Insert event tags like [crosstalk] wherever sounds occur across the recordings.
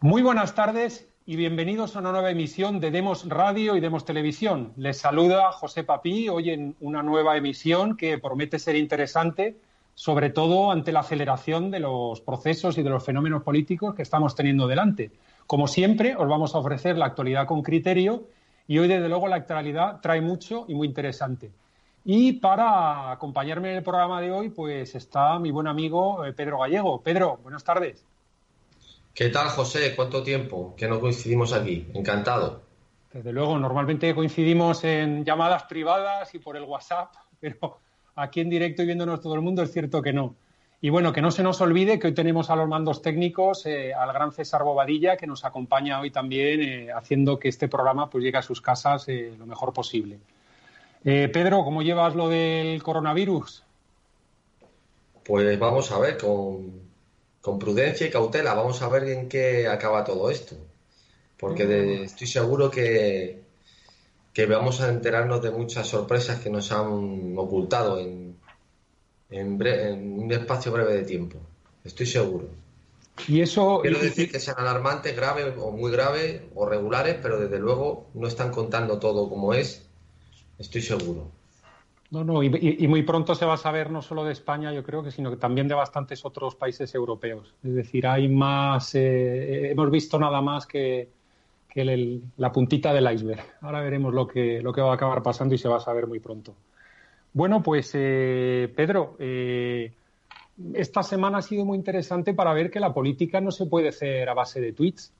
Muy buenas tardes y bienvenidos a una nueva emisión de Demos Radio y Demos Televisión. Les saluda José Papí hoy en una nueva emisión que promete ser interesante, sobre todo ante la aceleración de los procesos y de los fenómenos políticos que estamos teniendo delante. Como siempre, os vamos a ofrecer la actualidad con criterio y hoy, desde luego, la actualidad trae mucho y muy interesante. Y para acompañarme en el programa de hoy, pues está mi buen amigo eh, Pedro Gallego. Pedro, buenas tardes. ¿Qué tal, José? ¿Cuánto tiempo que no coincidimos aquí? Encantado. Desde luego, normalmente coincidimos en llamadas privadas y por el WhatsApp, [laughs] pero aquí en directo y viéndonos todo el mundo es cierto que no. Y bueno, que no se nos olvide que hoy tenemos a los mandos técnicos eh, al gran César Bobadilla, que nos acompaña hoy también, eh, haciendo que este programa pues, llegue a sus casas eh, lo mejor posible. Pedro, ¿cómo llevas lo del coronavirus? Pues vamos a ver, con, con prudencia y cautela. Vamos a ver en qué acaba todo esto. Porque estoy seguro que, que vamos a enterarnos de muchas sorpresas que nos han ocultado en, en, un espacio breve de tiempo. Estoy seguro. Y eso. Quiero decir que sean alarmantes, graves o muy graves o regulares, pero desde luego no están contando todo como es. Estoy seguro. No, no, y, muy pronto se va a saber no solo de España, yo creo que, sino que también de bastantes otros países europeos. Es decir, hay más, eh, hemos visto nada más que, la puntita del iceberg. Ahora veremos lo que, lo que va a acabar pasando y se va a saber muy pronto. Bueno, pues eh, Pedro, eh, esta semana ha sido muy interesante para ver que la política no se puede hacer a base de tweets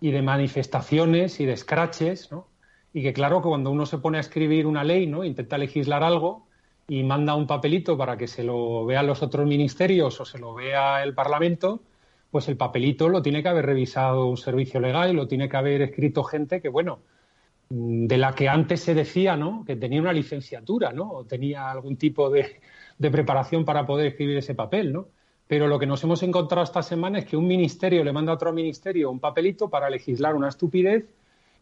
y de manifestaciones y de scratches, ¿no? Y que claro que cuando uno se pone a escribir una ley, ¿no? Intenta legislar algo y manda un papelito para que se lo vean los otros ministerios o se lo vea el Parlamento, pues el papelito lo tiene que haber revisado un servicio legal y lo tiene que haber escrito gente que, bueno, mm, de la que antes se decía, ¿no? Que tenía una licenciatura, ¿no? O tenía algún tipo de, de preparación para poder escribir ese papel, ¿no? Pero lo que nos hemos encontrado esta semana es que un ministerio le manda a otro ministerio un papelito para legislar una estupidez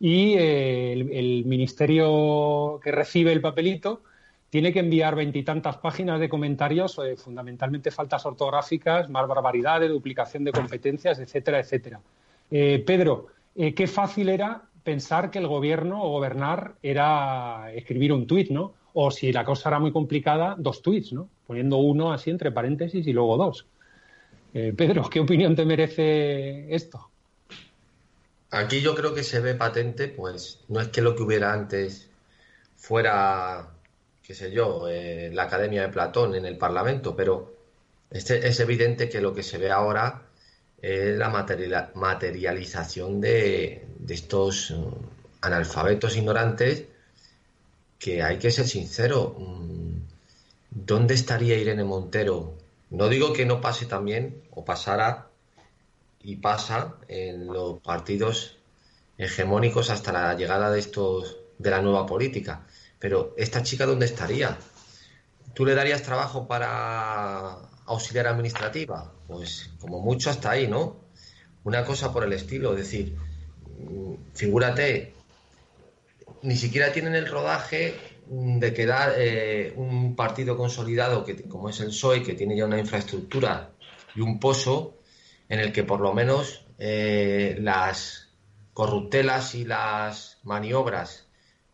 y eh, el, ministerio que recibe el papelito tiene que enviar veintitantas páginas de comentarios, eh, fundamentalmente faltas ortográficas, más barbaridades, duplicación de competencias, etcétera, etcétera. Eh, Pedro, qué fácil era pensar que el gobierno o gobernar era escribir un tuit, ¿no? O si la cosa era muy complicada, dos tuits, ¿no? Poniendo uno así entre paréntesis y luego dos. Pedro, ¿qué opinión te merece esto? Aquí yo creo que se ve patente, pues no es que lo que hubiera antes fuera, qué sé yo, eh, la Academia de Platón en el Parlamento, pero este, es evidente que lo que se ve ahora es la materialización de, estos mm, analfabetos ignorantes que hay que ser sincero, mm, ¿dónde estaría Irene Montero? No digo que no pase también o pasara y pasa en los partidos hegemónicos hasta la llegada de estos de la nueva política. Pero esta chica dónde estaría? ¿Tú le darías trabajo para auxiliar administrativa? Pues como mucho hasta ahí, ¿no? Una cosa por el estilo, es decir, mm, figúrate, ni siquiera tienen el rodaje de quedar eh, un partido consolidado que como es el PSOE, que tiene ya una infraestructura y un pozo, en el que por lo menos eh, las corruptelas y las maniobras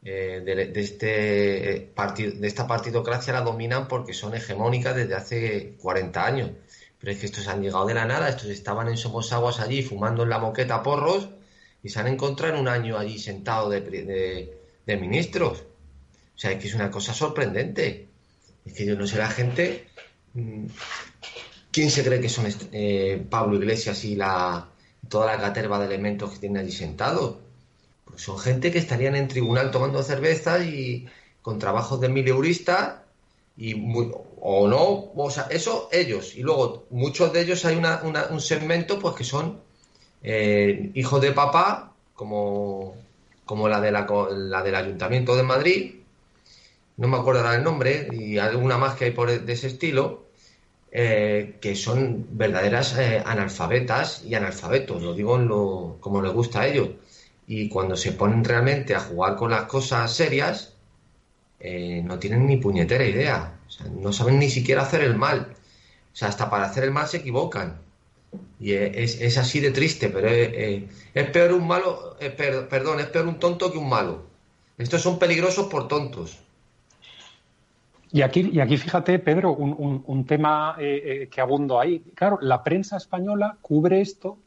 eh, de, este de esta partidocracia la dominan porque son hegemónicas desde hace 40 años. Pero es que estos han llegado de la nada, estos estaban en Somosaguas allí fumando en la moqueta porros y se han encontrado en un año allí sentados de, de, ministros. O sea, es que es una cosa sorprendente. Es que yo no sé, la gente mm, ¿Quién se cree que son eh, Pablo Iglesias y la, toda la caterva de elementos que tiene allí sentados? pues son gente que estarían en tribunal tomando cervezas y con trabajos de mil euristas y o no, o sea, eso ellos. Y luego muchos de ellos hay un segmento pues que son eh, hijos de papá, como, como la, de la, la, del Ayuntamiento de Madrid, no me acuerdo el nombre, y alguna más que hay por de ese estilo, eh, que son verdaderas eh, analfabetas y analfabetos, lo digo lo, como les gusta a ellos. Y cuando se ponen realmente a jugar con las cosas serias, eh, no tienen ni puñetera idea. no saben ni siquiera hacer el mal. O sea, hasta para hacer el mal se equivocan. Y es, así de triste, pero es, peor un malo, perdón, es peor un tonto que un malo. Estos son peligrosos por tontos. Y aquí, y aquí fíjate, Pedro, un, tema eh, eh, que abundo ahí. Claro, la prensa española cubre esto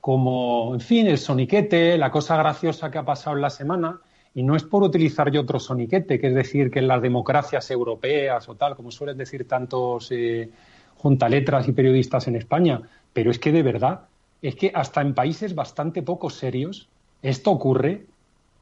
como, en fin, el soniquete, la cosa graciosa que ha pasado en la semana, y no es por utilizar yo otro soniquete, que es decir, que en las democracias europeas o tal, como suelen decir tantos eh, juntaletras y periodistas en España, pero es que de verdad, es que hasta en países bastante poco serios, esto ocurre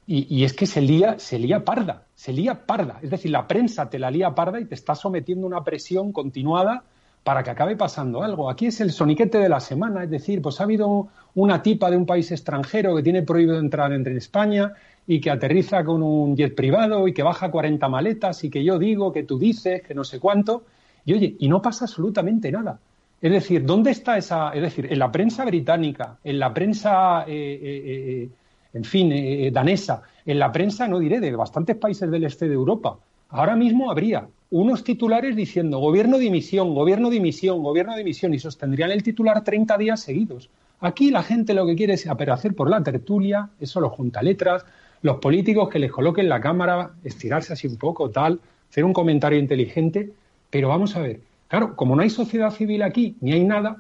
y, es que se lía, se lía parda, se lía parda. Es decir, la prensa te la lía parda y te está sometiendo a una presión continuada para que acabe pasando algo. Aquí es el soniquete de la semana, es decir, pues ha habido una tipa de un país extranjero que tiene prohibido entrar en España y que aterriza con un jet privado y que baja 40 maletas y que yo digo, que tú dices, que no sé cuánto. Y oye, y no pasa absolutamente nada. Es decir, ¿dónde está esa? Es decir, en la prensa británica, en la prensa eh, eh, eh, en fin, eh, eh, danesa, en la prensa, no diré, de bastantes países del este de Europa, ahora mismo habría unos titulares diciendo gobierno de dimisión, gobierno de dimisión, gobierno de dimisión, y sostendrían el titular 30 días seguidos. Aquí la gente lo que quiere es hacer por la tertulia, eso lo junta letras, los políticos que les coloquen la cámara, estirarse así un poco, tal, hacer un comentario inteligente, pero vamos a ver, claro, como no hay sociedad civil aquí, ni hay nada,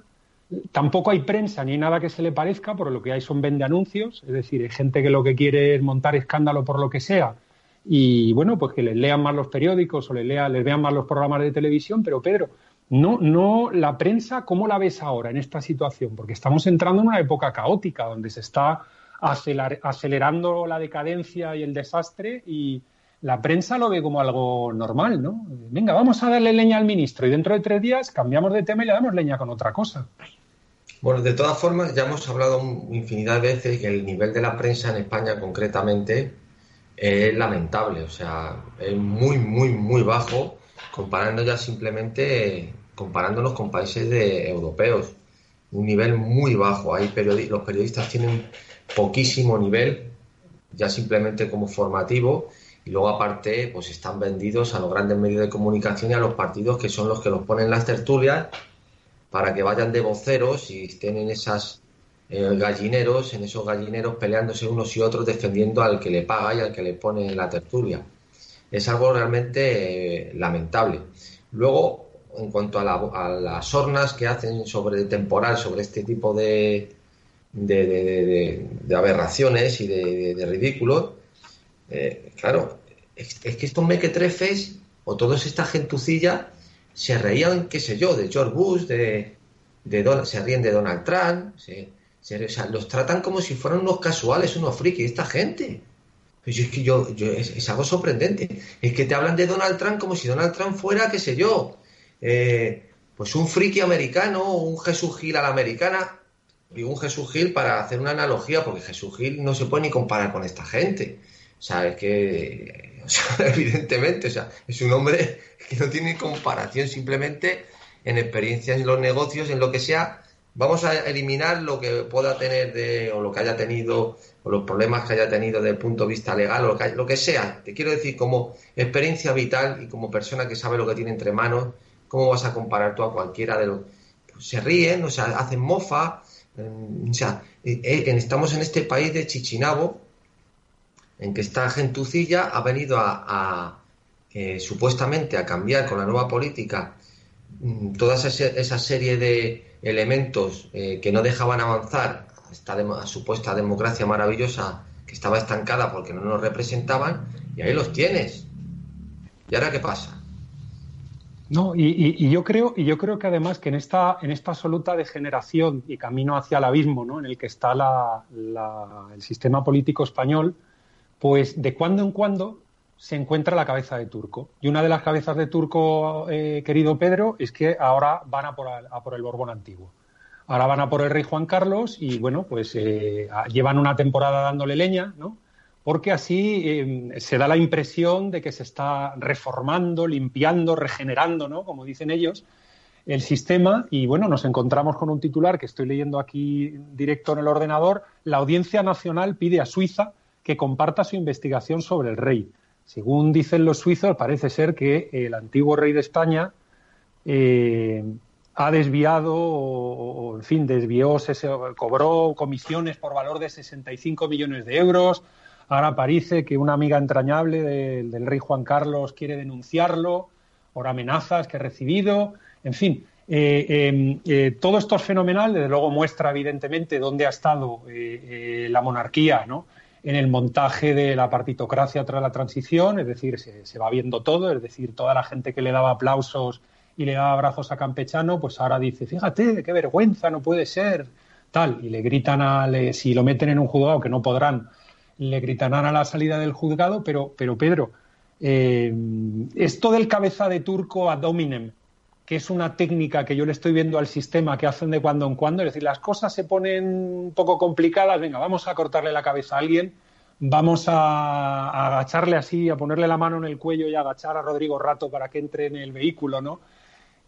Tampoco hay prensa ni nada que se le parezca, por lo que hay son vende anuncios, es decir, hay gente que lo que quiere es montar escándalo por lo que sea y bueno, pues que les lean más los periódicos o les, les vean más los programas de televisión, pero Pedro, no, no, la prensa, ¿cómo la ves ahora en esta situación? Porque estamos entrando en una época caótica donde se está acelerando la decadencia y el desastre y la prensa lo ve como algo normal, ¿no? Venga, vamos a darle leña al ministro y dentro de tres días cambiamos de tema y le damos leña con otra cosa. Bueno, de todas formas, ya hemos hablado infinidad de veces que el nivel de la prensa en España concretamente es lamentable, o sea, es muy, muy, muy bajo comparando simplemente, comparándonos con países de, europeos. Un nivel muy bajo. Hay los periodistas tienen poquísimo nivel, ya simplemente como formativo, y luego aparte, pues están vendidos a los grandes medios de comunicación y a los partidos que son los que los ponen las tertulias para que vayan de voceros y estén en esas gallineros, en esos gallineros peleándose unos y otros defendiendo al que le paga y al que le pone la tertulia. Es algo realmente eh, lamentable. Luego, en cuanto a, las sornas que hacen sobre temporal, sobre este tipo de, de, aberraciones y de, ridículos, eh, claro, es, que estos mequetrefes o toda esta gentucilla se reían, qué sé yo, de George Bush, de, de se ríen de Donald Trump, los tratan como si fueran unos casuales, unos frikis, esta gente. Pues es algo sorprendente. Es que te hablan de Donald Trump como si Donald Trump fuera, qué sé yo, eh, pues un friki americano, un Jesús Gil a la americana. Digo un Jesús Gil para hacer una analogía, porque Jesús Gil no se puede ni comparar con esta gente. O sea, es que, [laughs] evidentemente, o sea, es un hombre que no tiene comparación simplemente en experiencias en los negocios, en lo que sea. Vamos a eliminar lo que pueda tener de, o lo que haya tenido, o los problemas que haya tenido desde el punto de vista legal, o lo que, lo que sea. Te quiero decir, como experiencia vital y como persona que sabe lo que tiene entre manos, ¿cómo vas a comparar tú a cualquiera de los. Pues se ríen, o sea, hacen mofa. o sea, eh, eh, estamos en este país de Chichinabo, en que esta gentucilla ha venido a, eh, supuestamente a cambiar con la nueva política mm, toda esa, serie de elementos eh, que no dejaban avanzar esta supuesta democracia maravillosa que estaba estancada porque no nos representaban y ahí los tienes. ¿Y ahora qué pasa? No, y, yo creo, y yo creo que además que en esta, en esta absoluta degeneración y camino hacia el abismo, ¿no? en el que está el sistema político español, pues de cuando en cuando se encuentra la cabeza de Turco. Y una de las cabezas de Turco, eh, querido Pedro, es que ahora van a por, por, el Borbón antiguo. Ahora van a por el rey Juan Carlos y, bueno, pues eh, llevan una temporada dándole leña, ¿no? Porque así eh, se da la impresión de que se está reformando, limpiando, regenerando, ¿no? Como dicen ellos, el sistema y bueno, nos encontramos con un titular que estoy leyendo aquí directo en el ordenador. La Audiencia Nacional pide a Suiza que comparta su investigación sobre el rey. Según dicen los suizos, parece ser que el antiguo rey de España eh, ha desviado, o, en fin, desvió, se, cobró comisiones por valor de 65 millones de euros. Ahora parece que una amiga entrañable del rey Juan Carlos quiere denunciarlo por amenazas que ha recibido. En fin, eh, em, eh, todo esto es fenomenal, desde luego muestra evidentemente dónde ha estado la monarquía ¿no? En el montaje de la partitocracia tras la transición, es decir, se, va viendo todo, es decir, toda la gente que le daba aplausos y le daba abrazos a Campechano, pues ahora dice, fíjate, qué vergüenza, no puede ser, tal, y le gritan a, si lo meten en un juzgado, que no podrán, le gritarán a la salida del juzgado, pero, pero Pedro, esto del cabeza de turco ad hominem, es una técnica que yo le estoy viendo al sistema que hacen de cuando en cuando, es decir, las cosas se ponen un poco complicadas, venga, vamos a cortarle la cabeza a alguien, vamos a, agacharle así, a ponerle la mano en el cuello y a agachar a Rodrigo Rato para que entre en el vehículo, ¿no?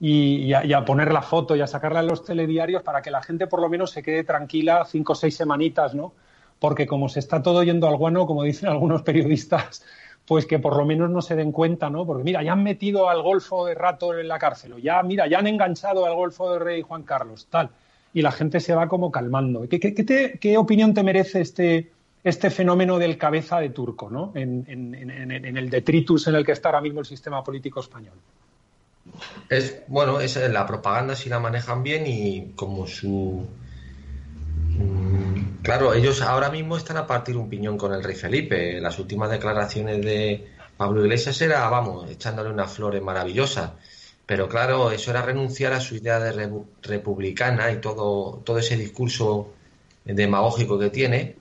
Y, a, poner la foto y a sacarla en los telediarios para que la gente por lo menos se quede tranquila cinco o seis semanitas, ¿no? Porque como se está todo yendo al guano, como dicen [laughs] algunos periodistas, pues que por lo menos no se den cuenta, ¿no? Porque mira, ya han metido al Golfo de Rato en la cárcel, o ya, mira, ya han enganchado al Golfo de Rey Juan Carlos, tal. Y la gente se va como calmando. ¿Qué, qué, opinión te merece este, este fenómeno del cabeza de turco, ¿no? En, en, el detritus en el que está ahora mismo el sistema político español. Es, bueno, es la propaganda si la manejan bien y como su Claro, ellos ahora mismo están a partir un piñón con el rey Felipe. Las últimas declaraciones de Pablo Iglesias era, vamos, echándole unas flores maravillosas. Pero claro, eso era renunciar a su idea de republicana y todo, todo ese discurso demagógico que tiene,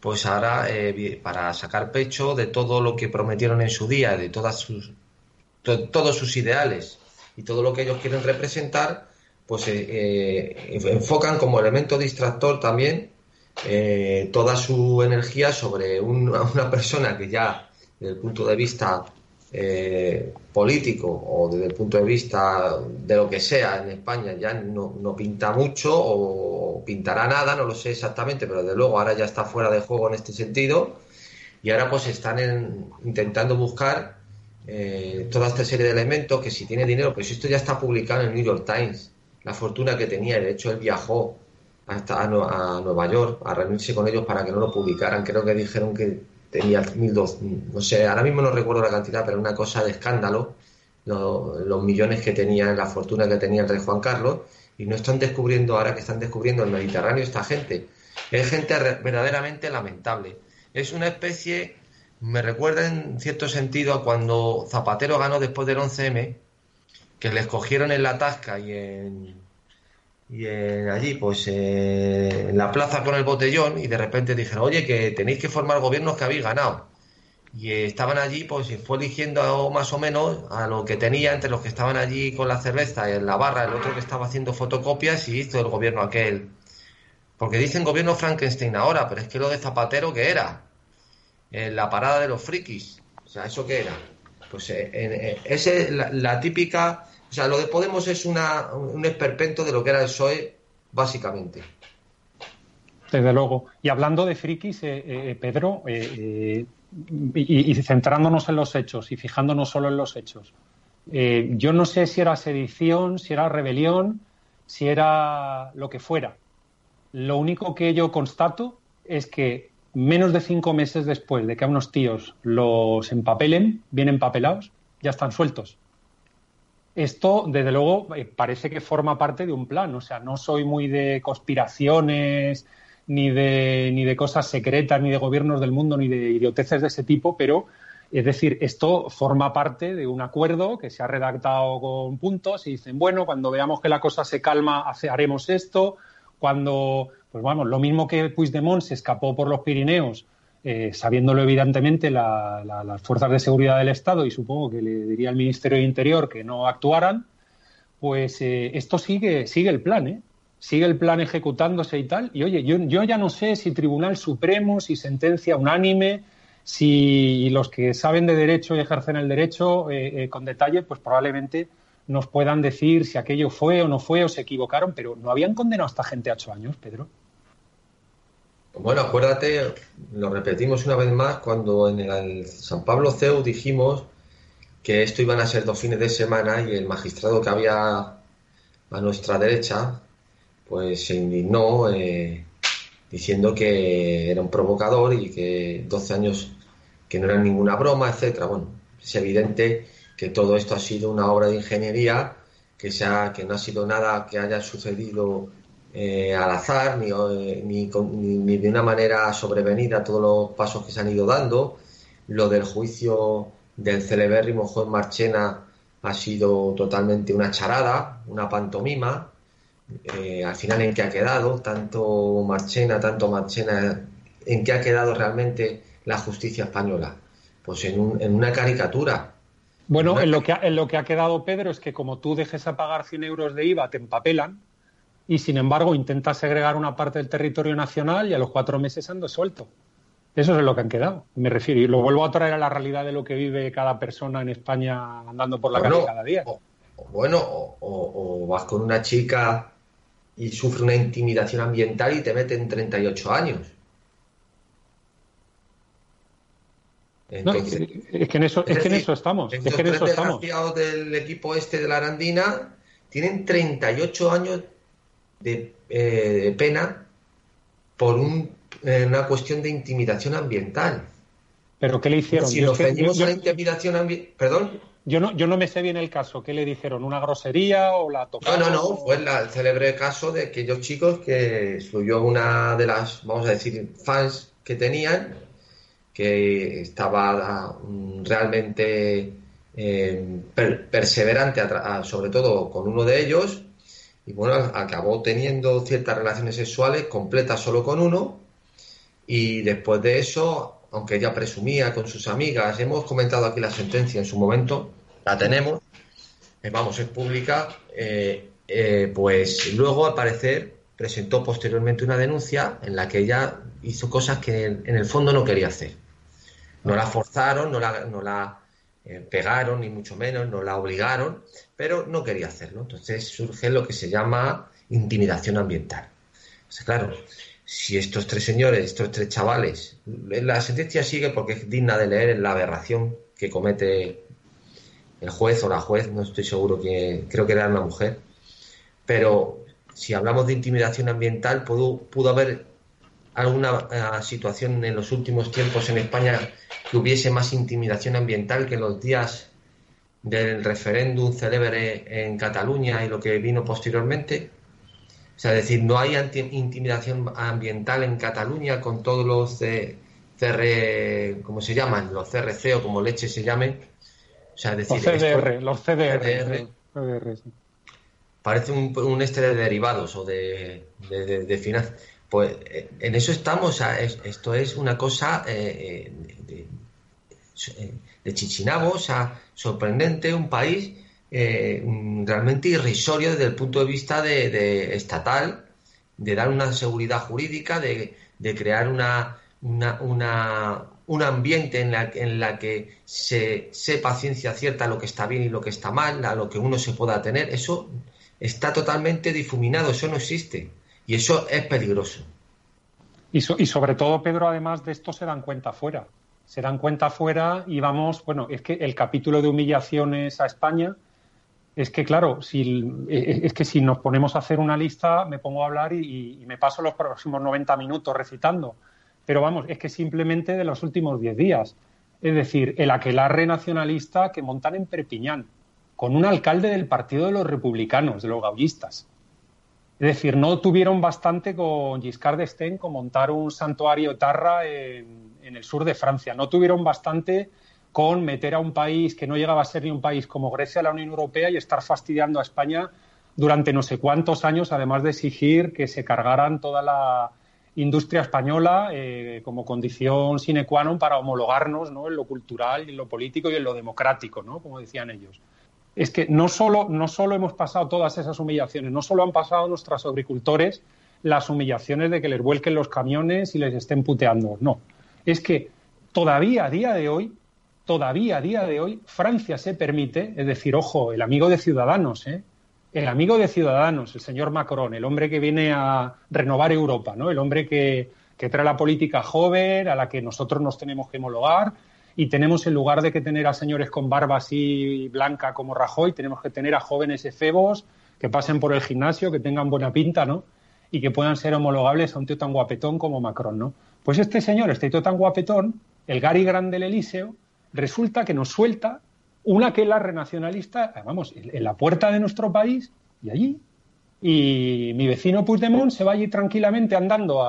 pues ahora eh, para sacar pecho de todo lo que prometieron en su día, de todas sus, todos sus ideales y todo lo que ellos quieren representar, pues eh, eh, enfocan como elemento distractor también eh, toda su energía sobre una persona que ya desde el punto de vista eh, político o desde el punto de vista de lo que sea en España ya no, pinta mucho o pintará nada, no lo sé exactamente, pero desde luego ahora ya está fuera de juego en este sentido. Y ahora pues están intentando buscar eh, toda esta serie de elementos que si tiene dinero, pues esto ya está publicado en el New York Times, la fortuna que tenía, de hecho él viajó hasta a, Nueva York a reunirse con ellos para que no lo publicaran. Creo que dijeron que tenía 1.200, no sé, ahora mismo no recuerdo la cantidad, pero una cosa de escándalo, los millones que tenía, la fortuna que tenía el rey Juan Carlos, y no están descubriendo, ahora que están descubriendo el Mediterráneo, esta gente. Es gente verdaderamente lamentable. Es una especie, me recuerda en cierto sentido a cuando Zapatero ganó después del 11M, que le escogieron en la Tasca y en y allí, pues en la plaza con el botellón, y de repente dijeron, oye, que tenéis que formar gobiernos que habéis ganado. Y estaban allí, pues fue eligiendo más o menos a lo que tenía entre los que estaban allí con la cerveza en la barra, el otro que estaba haciendo fotocopias y hizo el gobierno aquel. Porque dicen gobierno Frankenstein ahora, pero es que lo de Zapatero, ¿qué era? En la parada de los frikis. O sea, ¿eso qué era? Pues eh, eh, esa es la típica o sea, lo de Podemos es una, un esperpento de lo que era el PSOE, básicamente. Desde luego. Y hablando de frikis, eh, eh, Pedro, eh, y, centrándonos en los hechos y fijándonos solo en los hechos, yo no sé si era sedición, si era rebelión, si era lo que fuera. Lo único que yo constato es que menos de cinco meses después de que a unos tíos los empapelen, bien empapelados, ya están sueltos. Esto, desde luego, eh, parece que forma parte de un plan. O sea, no soy muy de conspiraciones, ni de, ni de cosas secretas, ni de gobiernos del mundo, ni de idioteces de ese tipo, pero es decir, esto forma parte de un acuerdo que se ha redactado con puntos y dicen, bueno, cuando veamos que la cosa se calma, haremos esto. Cuando, pues vamos, lo mismo que Puigdemont se escapó por los Pirineos eh, sabiéndolo evidentemente las fuerzas de seguridad del Estado y supongo que le diría al Ministerio de Interior que no actuaran, pues eh, esto sigue, sigue el plan, ¿eh? sigue el plan ejecutándose y tal. Y oye, yo, yo ya no sé si Tribunal Supremo, si sentencia unánime, si los que saben de derecho y ejercen el derecho eh, eh, con detalle, pues probablemente nos puedan decir si aquello fue o no fue o se equivocaron, pero no habían condenado a esta gente a ocho años, Pedro. Bueno, acuérdate, lo repetimos una vez más, cuando en el San Pablo CEU dijimos que esto iban a ser dos fines de semana y el magistrado que había a nuestra derecha, pues se indignó eh, diciendo que era un provocador y que 12 años que no eran ninguna broma, etcétera. Bueno, es evidente que todo esto ha sido una obra de ingeniería, que, sea, que no ha sido nada que haya sucedido eh, al azar, ni, eh, ni, ni, de una manera sobrevenida todos los pasos que se han ido dando. Lo del juicio del celebérrimo juez Marchena ha sido totalmente una charada, una pantomima. Eh, al final, ¿en qué ha quedado? Tanto Marchena, tanto Marchena, ¿en qué ha quedado realmente la justicia española? Pues en, en una caricatura. Bueno, en lo, que ha, en lo que ha quedado, Pedro, es que como tú dejes a pagar 100 euros de IVA, te empapelan y, sin embargo, intentas segregar una parte del territorio nacional y a los cuatro meses ando suelto. Eso es lo que han quedado, me refiero. Y lo vuelvo a traer a la realidad de lo que vive cada persona en España andando por la calle cada día. bueno, o, vas con una chica y sufre una intimidación ambiental y te meten 38 años. es, que en eso, es, que en eso estamos. Es que en eso estamos. del equipo este de la Arandina tienen 38 años de, eh, de pena por un una cuestión de intimidación ambiental. ¿Pero qué le hicieron? Si lo ofendimos a la intimidación ambiental. ¿Perdón? Yo no, yo no me sé bien el caso. ¿Qué le dijeron? ¿Una grosería o la tocaron? No, no, no. Fue el célebre caso de aquellos chicos que subió una de las, vamos a decir, fans que tenían, que estaba mm, realmente eh, perseverante, sobre todo con uno de ellos, y bueno, acabó teniendo ciertas relaciones sexuales completas solo con uno, y después de eso, aunque ella presumía con sus amigas, hemos comentado aquí la sentencia en su momento, la tenemos, eh, vamos, es pública, eh, eh, pues luego al parecer presentó posteriormente una denuncia en la que ella hizo cosas que en, el fondo no quería hacer. No la forzaron, no la, no la pegaron, ni mucho menos, no la obligaron, pero no quería hacerlo. Entonces surge lo que se llama intimidación ambiental. Claro, si estos tres señores, estos tres chavales, la sentencia sigue porque es digna de leer la aberración que comete el juez o la juez, no estoy seguro que creo que era una mujer, pero si hablamos de intimidación ambiental, pudo, pudo haber alguna eh, situación en los últimos tiempos en España que hubiese más intimidación ambiental que en los días del referéndum célebre en Cataluña y lo que vino posteriormente. O sea, es decir, no hay intimidación ambiental en Cataluña con todos los CR, ¿cómo se llaman? Los CRC o como leche se llamen. O sea, decir, los CDR, los CDR. Parece un, este de derivados o de, de, finanzas. Pues eh, en eso estamos. O sea, esto es una cosa eh, eh, de, de, chichinabo, o sea, sorprendente, un país eh, realmente irrisorio desde el punto de vista de, estatal, de dar una seguridad jurídica, de, crear una, un ambiente en la, en la que se sepa ciencia cierta lo que está bien y lo que está mal, a lo que uno se pueda tener. Eso está totalmente difuminado, eso no existe. Y eso es peligroso. Y, y sobre todo, Pedro, además de esto se dan cuenta fuera. Se dan cuenta fuera y vamos, bueno, es que el capítulo de humillaciones a España, es que, claro, si, eh, es que si nos ponemos a hacer una lista, me pongo a hablar y, me paso los próximos 90 minutos recitando. Pero vamos, es que simplemente de los últimos 10 días. Es decir, el aquelarre nacionalista que montan en Perpiñán, con un alcalde del Partido de los Republicanos, de los gaullistas. Es decir, no tuvieron bastante con Giscard d'Estaing con montar un santuario tarra en, el sur de Francia. No tuvieron bastante con meter a un país que no llegaba a ser ni un país como Grecia a la Unión Europea y estar fastidiando a España durante no sé cuántos años, además de exigir que se cargaran toda la industria española eh, como condición sine qua non para homologarnos ¿no? en lo cultural, en lo político y en lo democrático, ¿no? como decían ellos. Es que no solo, no solo hemos pasado todas esas humillaciones, no solo han pasado nuestros agricultores las humillaciones de que les vuelquen los camiones y les estén puteando, no. Es que todavía a día de hoy, todavía a día de hoy, Francia se permite, es decir, ojo, el amigo de Ciudadanos, ¿eh? el amigo de Ciudadanos, el señor Macron, el hombre que viene a renovar Europa, ¿no? El hombre que, trae la política joven, a la que nosotros nos tenemos que homologar, y tenemos, en lugar de que tener a señores con barba así blanca como Rajoy, tenemos que tener a jóvenes efebos que pasen por el gimnasio, que tengan buena pinta, ¿no? Y que puedan ser homologables a un tío tan guapetón como Macron, ¿no? Pues este señor, este tío tan guapetón, el Gary Grande del Elíseo, resulta que nos suelta una que la renacionalista, vamos, en la puerta de nuestro país y allí. Y mi vecino Puigdemont se va allí tranquilamente andando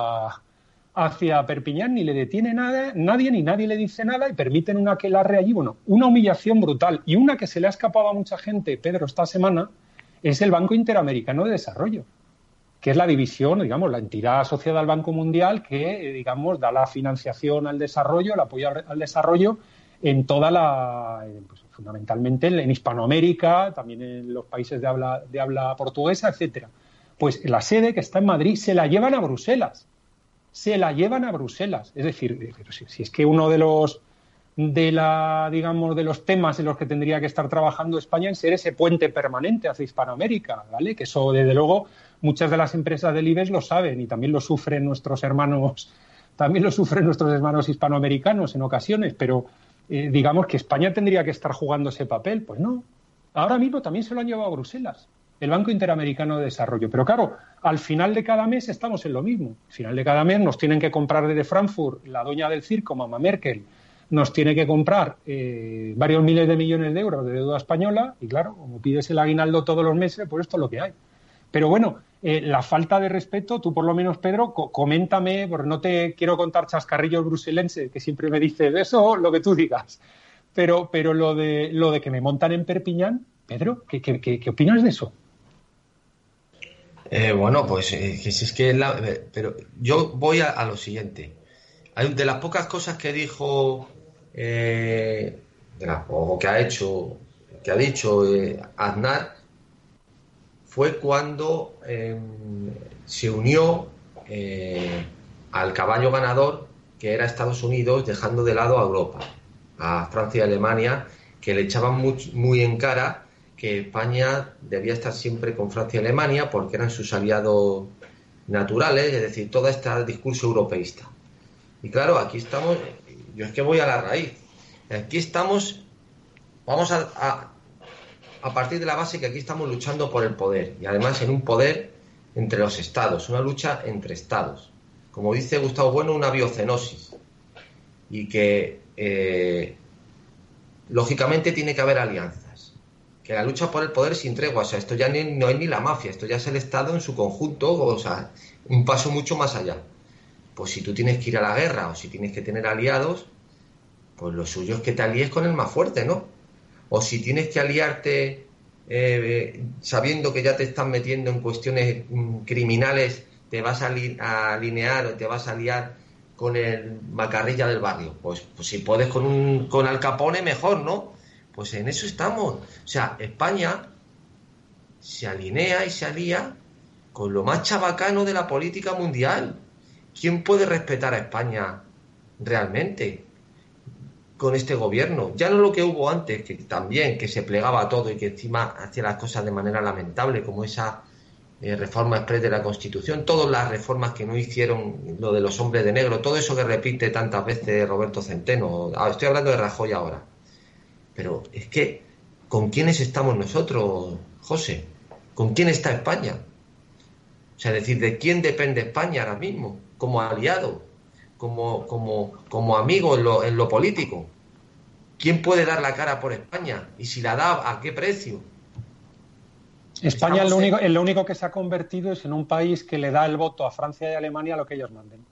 hacia Perpiñán, ni le detiene nada, nadie, ni nadie le dice nada y permiten una que la allí. Bueno, una humillación brutal. Y una que se le ha escapado a mucha gente, Pedro, esta semana, es el Banco Interamericano de Desarrollo, que es la división, digamos, la entidad asociada al Banco Mundial que, digamos, da la financiación al desarrollo, el apoyo al desarrollo en toda la, pues, fundamentalmente en Hispanoamérica, también en los países de habla, de habla portuguesa, etcétera. Pues la sede que está en Madrid se la llevan a Bruselas. Se la llevan a Bruselas. Es decir, si, es que uno de los de la digamos de los temas en los que tendría que estar trabajando España en ser ese puente permanente hacia Hispanoamérica, ¿vale? Que eso desde luego muchas de las empresas del IBEX lo saben y también lo sufren nuestros hermanos [laughs] también lo sufren nuestros hermanos hispanoamericanos en ocasiones, pero eh, digamos que España tendría que estar jugando ese papel. Pues no. Ahora mismo también se lo han llevado a Bruselas, el Banco Interamericano de Desarrollo. Pero claro, al final de cada mes estamos en lo mismo. Al final de cada mes nos tienen que comprar desde Frankfurt la doña del circo, Mamá Merkel, nos tiene que comprar eh, varios miles de millones de euros de deuda española y claro, como pides el aguinaldo todos los meses, pues esto es lo que hay. Pero bueno, eh, la falta de respeto, tú por lo menos, Pedro, coméntame, porque no te quiero contar chascarrillos bruselenses, que siempre me dices eso, lo que tú digas. Pero, pero lo, de, lo de que me montan en Perpiñán, Pedro, ¿qué, qué, opinas de eso? Eh, bueno, pues eh, es que la, pero yo voy a, lo siguiente. Hay, de las pocas cosas que dijo, de o que ha hecho, que ha dicho Aznar, fue cuando em, se unió eh, al caballo ganador que era Estados Unidos, dejando de lado a Europa, a Francia y Alemania, que le echaban muy, en cara que España debía estar siempre con Francia y Alemania porque eran sus aliados naturales, es decir, todo este discurso europeísta. Y claro, aquí estamos, yo es que voy a la raíz, aquí estamos, vamos a a partir de la base que aquí estamos luchando por el poder y además en un poder entre los estados, una lucha entre estados. Como dice Gustavo Bueno, una biocenosis y que eh, lógicamente tiene que haber alianzas. Que la lucha por el poder sin tregua, o sea, esto ya no es ni la mafia, esto ya es el Estado en su conjunto, o sea, un paso mucho más allá. Pues si tú tienes que ir a la guerra o si tienes que tener aliados, pues lo suyo es que te alíes con el más fuerte, ¿no? o si tienes que aliarte eh, sabiendo que ya te están metiendo en cuestiones mm, criminales, te vas a, alinear o te vas a liar con el macarrilla del barrio. Pues, pues, si puedes con, un, con Al Capone, mejor, ¿no? Pues en eso estamos. O sea, España se alinea y se alía con lo más chabacano de la política mundial. ¿Quién puede respetar a España realmente? con este gobierno. Ya no lo que hubo antes, que también, que se plegaba a todo y que encima hacía las cosas de manera lamentable, como esa eh, reforma express de la Constitución, todas las reformas que no hicieron, lo de los hombres de negro, todo eso que repite tantas veces Roberto Centeno. Ah, estoy hablando de Rajoy ahora. Pero es que, ¿con quiénes estamos nosotros, José? ¿Con quién está España? O sea, decir, ¿de quién depende España ahora mismo? Como aliado, como, como, como amigo en lo, en lo político. ¿Quién puede dar la cara por España? Y si la da, ¿a qué precio? España es lo, único, lo único que se ha convertido es en un país que le da el voto a Francia y Alemania a lo que ellos manden.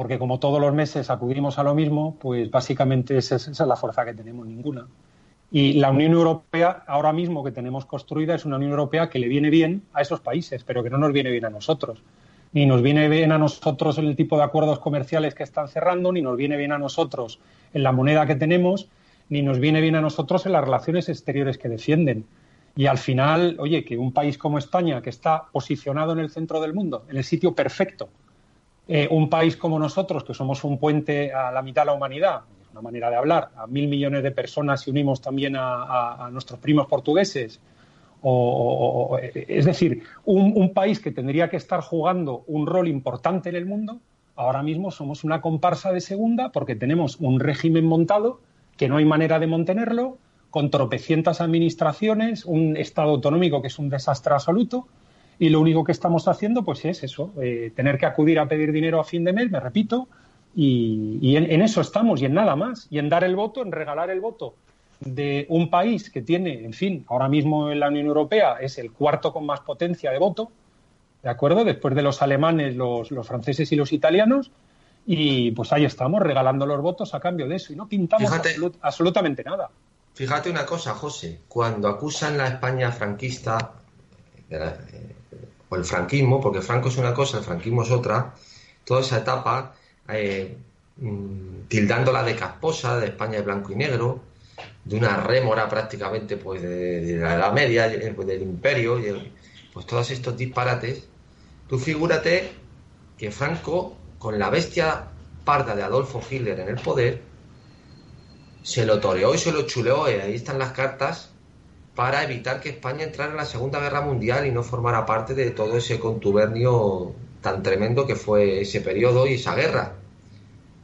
Porque como todos los meses acudimos a lo mismo, pues básicamente esa, esa es la fuerza que tenemos, ninguna. Y la Unión Europea, ahora mismo que tenemos construida, es una Unión Europea que le viene bien a esos países, pero que no nos viene bien a nosotros. Ni nos viene bien a nosotros el tipo de acuerdos comerciales que están cerrando, ni nos viene bien a nosotros en la moneda que tenemos, ni nos viene bien a nosotros en las relaciones exteriores que defienden. Y al final, oye, que un país como España, que está posicionado en el centro del mundo, en el sitio perfecto, eh, un país como nosotros, que somos un puente a la mitad de la humanidad, es una manera de hablar, a mil millones de personas y unimos también a, nuestros primos portugueses, o, es decir, un, un, país que tendría que estar jugando un rol importante en el mundo, ahora mismo somos una comparsa de segunda porque tenemos un régimen montado que no hay manera de mantenerlo, con tropecientas administraciones, un Estado autonómico que es un desastre absoluto, y lo único que estamos haciendo pues es eso, eh, tener que acudir a pedir dinero a fin de mes, me repito, y, en, eso estamos, y en nada más, y en dar el voto, en regalar el voto de un país que tiene, en fin, ahora mismo en la Unión Europea es el cuarto con más potencia de voto, ¿de acuerdo? Después de los alemanes, los, los franceses y los italianos, y pues ahí estamos, regalando los votos a cambio de eso, y no pintamos absolutamente nada. Fíjate una cosa, José, cuando acusan la España franquista eh, o el franquismo, porque Franco es una cosa, el franquismo es otra, toda esa etapa, eh, mm, tildándola de casposa, de España de blanco y negro, de una rémora prácticamente pues de, la Edad Media, eh, pues, del Imperio, y pues todos estos disparates, tú figúrate que Franco, con la bestia parda de Adolfo Hitler en el poder, se lo toreó y se lo chuleó, y ahí están las cartas, para evitar que España entrara en la Segunda Guerra Mundial y no formara parte de todo ese contubernio tan tremendo que fue ese periodo y esa guerra.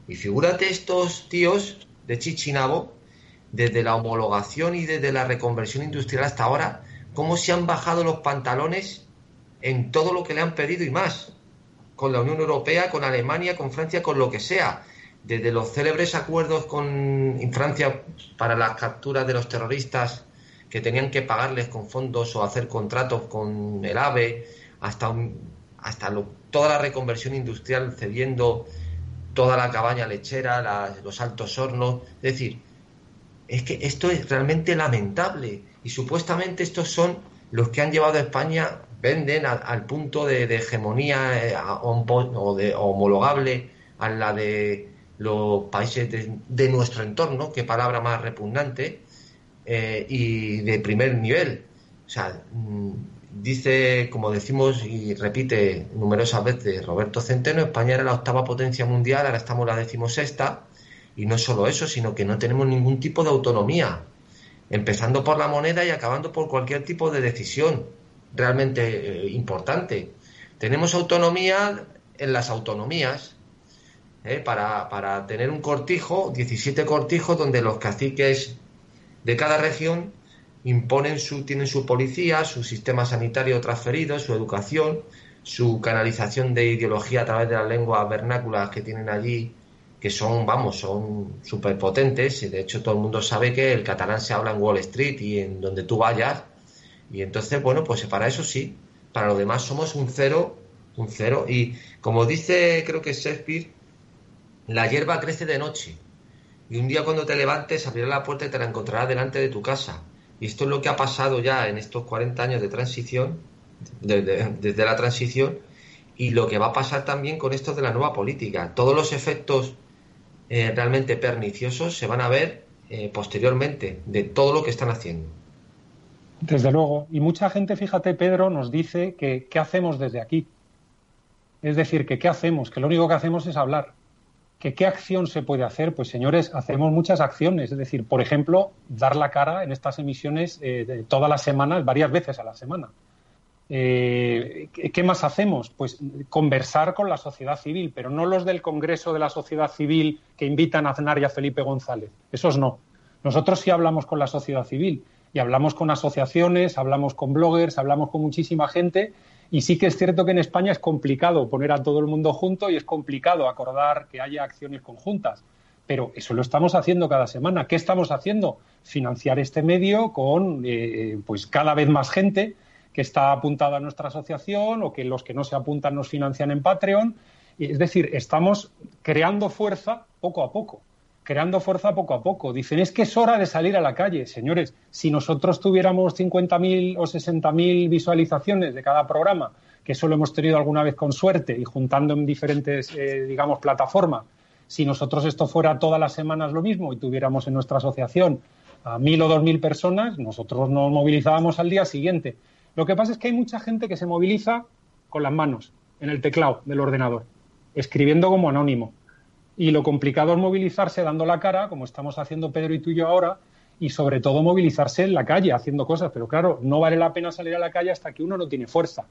Y figúrate estos tíos de Chichinabo, desde la homologación y desde la reconversión industrial hasta ahora, cómo se han bajado los pantalones en todo lo que le han pedido y más, con la Unión Europea, con Alemania, con Francia, con lo que sea desde los célebres acuerdos con Francia para las capturas de los terroristas que tenían que pagarles con fondos o hacer contratos con el AVE, hasta, hasta toda la reconversión industrial cediendo toda la cabaña lechera, los altos hornos. Es decir, es que esto es realmente lamentable y supuestamente estos son los que han llevado a España, venden al, punto de, hegemonía eh, o de homologable a la de los países de, nuestro entorno, qué palabra más repugnante, eh, y de primer nivel. O sea, mm, dice, como decimos y repite numerosas veces Roberto Centeno, España era la octava potencia mundial, ahora estamos la decimosexta, y no solo eso, sino que no tenemos ningún tipo de autonomía, empezando por la moneda y acabando por cualquier tipo de decisión realmente eh, importante. Tenemos autonomía en las autonomías, ¿eh? para, para tener un cortijo, 17 cortijos donde los caciques de cada región imponen su, tienen su policía, su sistema sanitario transferido, su educación, su canalización de ideología a través de las lenguas vernáculas que tienen allí, que son, vamos, son superpotentes, y de hecho todo el mundo sabe que el catalán se habla en Wall Street y en donde tú vayas, y entonces, bueno, pues para eso sí, para lo demás somos un cero, un cero, y como dice, creo que Shakespeare, la hierba crece de noche y un día cuando te levantes abrirá la puerta y te la encontrarás delante de tu casa. Y esto es lo que ha pasado ya en estos 40 años de transición, desde, la transición, y lo que va a pasar también con esto de la nueva política. Todos los efectos eh, realmente perniciosos se van a ver eh, posteriormente de todo lo que están haciendo. Desde luego. Y mucha gente, fíjate, Pedro, nos dice que qué hacemos desde aquí. Es decir, que qué hacemos, que lo único que hacemos es hablar. ¿Qué acción se puede hacer? Pues señores, hacemos muchas acciones. Es decir, por ejemplo, dar la cara en estas emisiones eh, todas las semanas, varias veces a la semana. Eh, ¿Qué más hacemos? Pues conversar con la sociedad civil, pero no los del Congreso de la Sociedad Civil que invitan a Aznar y a Felipe González. Esos no. Nosotros sí hablamos con la sociedad civil y hablamos con asociaciones, hablamos con bloggers, hablamos con muchísima gente y sí que es cierto que en España es complicado poner a todo el mundo junto y es complicado acordar que haya acciones conjuntas. Pero eso lo estamos haciendo cada semana. ¿Qué estamos haciendo? Financiar este medio con eh, pues cada vez más gente que está apuntada a nuestra asociación o que los que no se apuntan nos financian en Patreon. Es decir, estamos creando fuerza poco a poco. Creando fuerza poco a poco. Dicen, es que es hora de salir a la calle. Señores, si nosotros tuviéramos 50.000 o 60.000 visualizaciones de cada programa, que eso lo hemos tenido alguna vez con suerte y juntando en diferentes, eh, digamos, plataformas, si nosotros esto fuera todas las semanas lo mismo y tuviéramos en nuestra asociación a mil o dos mil personas, nosotros nos movilizábamos al día siguiente. Lo que pasa es que hay mucha gente que se moviliza con las manos en el teclado del ordenador, escribiendo como anónimo. Y lo complicado es movilizarse dando la cara, como estamos haciendo Pedro y tú y yo ahora, y sobre todo movilizarse en la calle haciendo cosas. Pero claro, no vale la pena salir a la calle hasta que uno no tiene fuerza.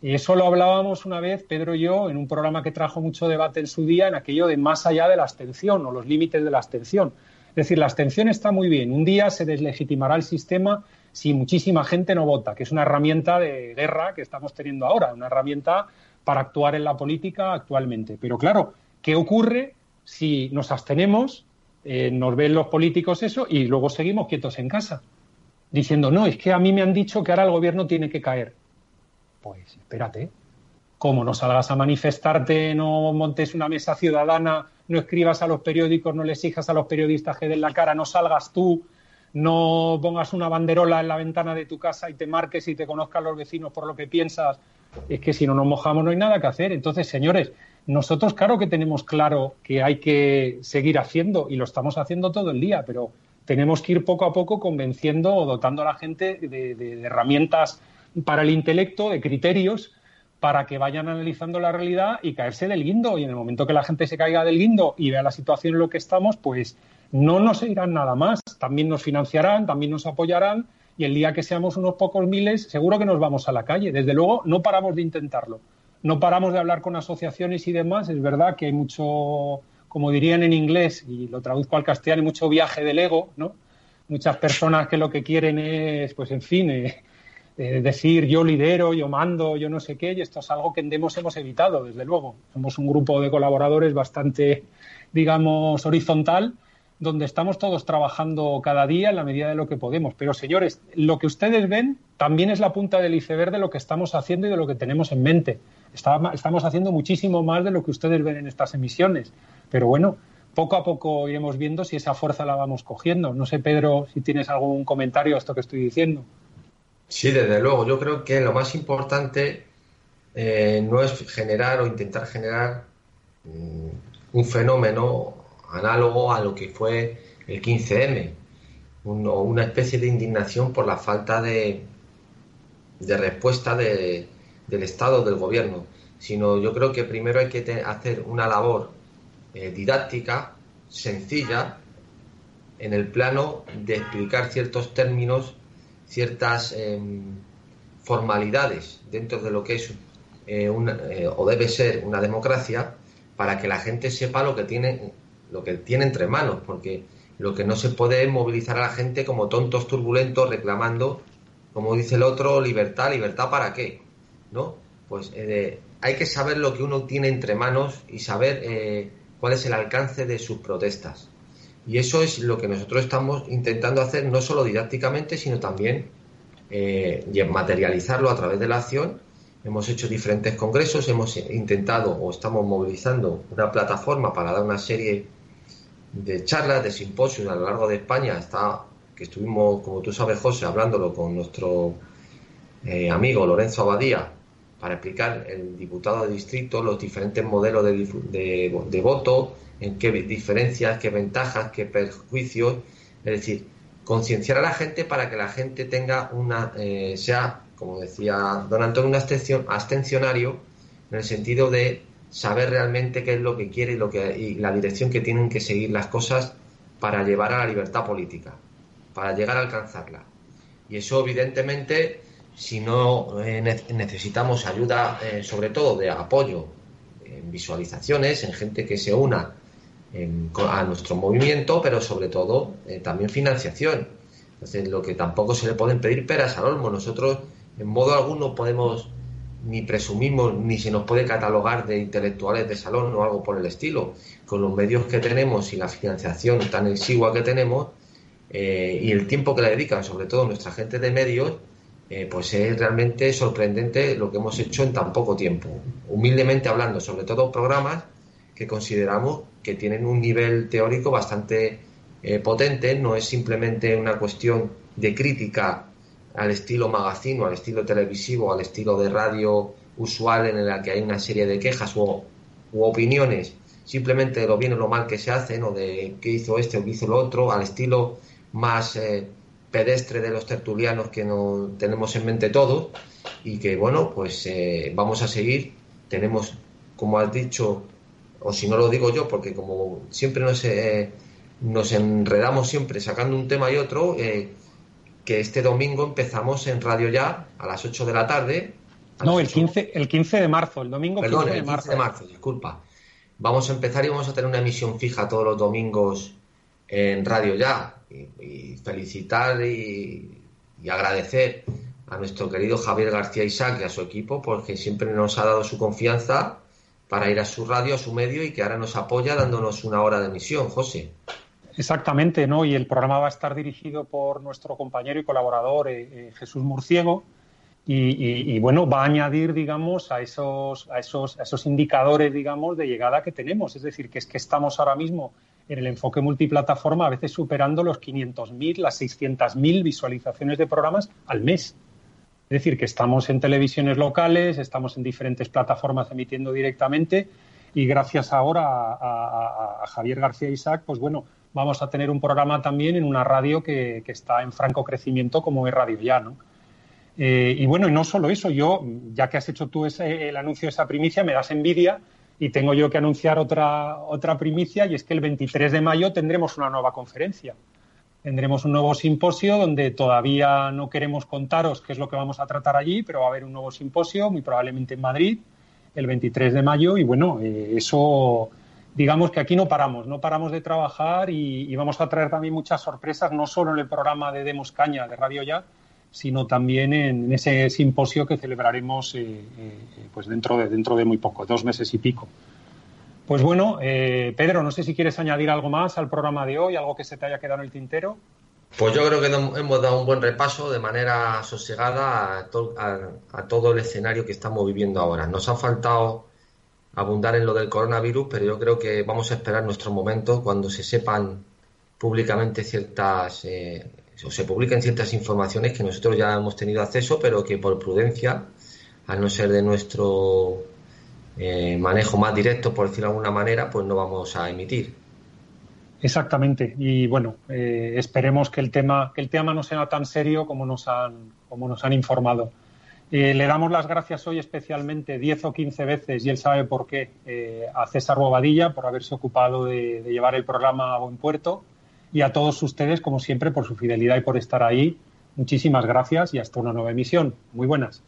Y eso lo hablábamos una vez, Pedro y yo, en un programa que trajo mucho debate en su día, en aquello de más allá de la abstención o los límites de la abstención. Es decir, la abstención está muy bien. Un día se deslegitimará el sistema si muchísima gente no vota, que es una herramienta de guerra que estamos teniendo ahora, una herramienta para actuar en la política actualmente. Pero claro, ¿qué ocurre si nos abstenemos, eh, nos ven los políticos eso y luego seguimos quietos en casa, diciendo, no, es que a mí me han dicho que ahora el gobierno tiene que caer. Pues espérate, como no salgas a manifestarte, no montes una mesa ciudadana, no escribas a los periódicos, no le exijas a los periodistas que den la cara, no salgas tú, no pongas una banderola en la ventana de tu casa y te marques y te conozcan los vecinos por lo que piensas. Es que si no nos mojamos no hay nada que hacer. Entonces, señores, nosotros, claro que tenemos claro que hay que seguir haciendo y lo estamos haciendo todo el día, pero tenemos que ir poco a poco convenciendo o dotando a la gente de, herramientas para el intelecto, de criterios, para que vayan analizando la realidad y caerse del guindo. Y en el momento que la gente se caiga del guindo y vea la situación en lo que estamos, pues no nos irán nada más. También nos financiarán, también nos apoyarán y el día que seamos unos pocos miles, seguro que nos vamos a la calle. Desde luego, no paramos de intentarlo no paramos de hablar con asociaciones y demás. Es verdad que hay mucho, como dirían en inglés, y lo traduzco al castellano, mucho viaje del ego, ¿no? Muchas personas que lo que quieren es, pues en fin, eh, eh, decir yo lidero, yo mando, yo no sé qué, y esto es algo que en Demos hemos evitado, desde luego. Somos un grupo de colaboradores bastante, digamos, horizontal, donde estamos todos trabajando cada día en la medida de lo que podemos. Pero, señores, lo que ustedes ven también es la punta del iceberg de lo que estamos haciendo y de lo que tenemos en mente estamos haciendo muchísimo más de lo que ustedes ven en estas emisiones. Pero bueno, poco a poco iremos viendo si esa fuerza la vamos cogiendo. No sé, Pedro, si tienes algún comentario a esto que estoy diciendo. Sí, desde luego. Yo creo que lo más importante eh, no es generar o intentar generar mm, un fenómeno análogo a lo que fue el 15M, una especie de indignación por la falta de, de respuesta de, del Estado, del Gobierno, sino yo creo que primero hay que hacer una labor eh, didáctica, sencilla, en el plano de explicar ciertos términos, ciertas em, formalidades dentro de lo que es eh, eh, o debe ser una democracia, para que la gente sepa lo que tiene, lo que tiene entre manos, porque lo que no se puede es movilizar a la gente como tontos turbulentos reclamando, como dice el otro, libertad, libertad para qué. ¿No? Pues eh, hay que saber lo que uno tiene entre manos y saber eh, cuál es el alcance de sus protestas. Y eso es lo que nosotros estamos intentando hacer, no solo didácticamente, sino también eh, materializarlo a través de la acción. Hemos hecho diferentes congresos, hemos intentado o estamos movilizando una plataforma para dar una serie de charlas, de simposios a lo largo de España, está, que estuvimos, como tú sabes, José, hablándolo con nuestro amigo Lorenzo Abadía, para explicar el diputado de distrito los diferentes modelos de, voto, en qué diferencias, qué ventajas, qué perjuicios, es decir, concienciar a la gente para que la gente tenga una, eh, sea, como decía don Antonio, un abstencionario en el sentido de saber realmente qué es lo que quiere y, lo que, y la dirección que tienen que seguir las cosas para llevar a la libertad política, para llegar a alcanzarla. Y eso, evidentemente, si no eh, necesitamos ayuda, eh, sobre todo de apoyo en visualizaciones, en gente que se una a nuestro movimiento, pero sobre todo eh, también financiación. Entonces, lo que tampoco se le pueden pedir peras al olmo. Nosotros, en modo alguno, podemos ni presumimos ni se nos puede catalogar de intelectuales de salón o algo por el estilo. Con los medios que tenemos y la financiación tan exigua que tenemos y el tiempo que le dedican, sobre todo nuestra gente de medios, eh, pues es realmente sorprendente lo que hemos hecho en tan poco tiempo. Humildemente hablando, sobre todo programas que consideramos que tienen un nivel teórico bastante eh, potente, no es simplemente una cuestión de crítica al estilo magazino, al estilo televisivo, al estilo de radio usual en el que hay una serie de quejas u, opiniones, simplemente de lo bien o lo mal que se hacen, o de qué hizo este o qué hizo lo otro, al estilo más eh, pedestre de los tertulianos que no tenemos en mente todos, y que bueno, pues eh, vamos a seguir. Tenemos, como has dicho, o si no lo digo yo, porque como siempre nos, eh, nos enredamos siempre sacando un tema y otro, que este domingo empezamos en Radio Ya a las 8 de la tarde. No, el 15, el 15 de marzo, el domingo Perdón, 15 de marzo. de marzo, disculpa. Vamos a empezar y vamos a tener una emisión fija todos los domingos en Radio Ya. Y, felicitar y, agradecer a nuestro querido Javier García Isaac y a su equipo porque siempre nos ha dado su confianza para ir a su radio, a su medio y que ahora nos apoya dándonos una hora de emisión, José. Exactamente, ¿no? Y el programa va a estar dirigido por nuestro compañero y colaborador eh, eh, Jesús Murciego. Y, bueno, va a añadir, digamos, a esos, a, esos, a esos indicadores, digamos, de llegada que tenemos. Es decir, que es que estamos ahora mismo en el enfoque multiplataforma, a veces superando los 500.000, las 600.000 visualizaciones de programas al mes. Es decir, que estamos en televisiones locales, estamos en diferentes plataformas emitiendo directamente y gracias ahora a, Javier García Isaac, pues bueno, vamos a tener un programa también en una radio que, está en franco crecimiento como es Radio Ya, ¿no? Eh, y bueno, y no solo eso, yo, ya que has hecho tú ese, el anuncio de esa primicia, me das envidia y tengo yo que anunciar otra, otra primicia y es que el 23 de mayo tendremos una nueva conferencia. Tendremos un nuevo simposio donde todavía no queremos contaros qué es lo que vamos a tratar allí, pero va a haber un nuevo simposio, muy probablemente en Madrid, el 23 de mayo, y bueno, eh, eso digamos que aquí no paramos, no paramos de trabajar y, vamos a traer también muchas sorpresas, no solo en el programa de Demos Caña de Radio Ya, sino también en, ese simposio que celebraremos eh, eh, pues dentro de, dentro de muy poco, dos meses y pico. Pues bueno, eh, Pedro, no sé si quieres añadir algo más al programa de hoy, algo que se te haya quedado en el tintero. Pues yo creo que hemos dado un buen repaso de manera sosegada a, a todo el escenario que estamos viviendo ahora. Nos ha faltado abundar en lo del coronavirus, pero yo creo que vamos a esperar nuestro momento cuando se sepan públicamente ciertas se publiquen ciertas informaciones que nosotros ya hemos tenido acceso, pero que por prudencia, al no ser de nuestro eh, manejo más directo, por decirlo de alguna manera, pues no vamos a emitir. Exactamente. Y bueno, eh, esperemos que el tema que el tema no sea tan serio como nos han como nos han informado. Eh, le damos las gracias hoy especialmente 10 o 15 veces, y él sabe por qué, a César Bobadilla por haberse ocupado de, llevar el programa a buen puerto y a todos ustedes, como siempre, por su fidelidad y por estar ahí. Muchísimas gracias y hasta una nueva emisión. Muy buenas.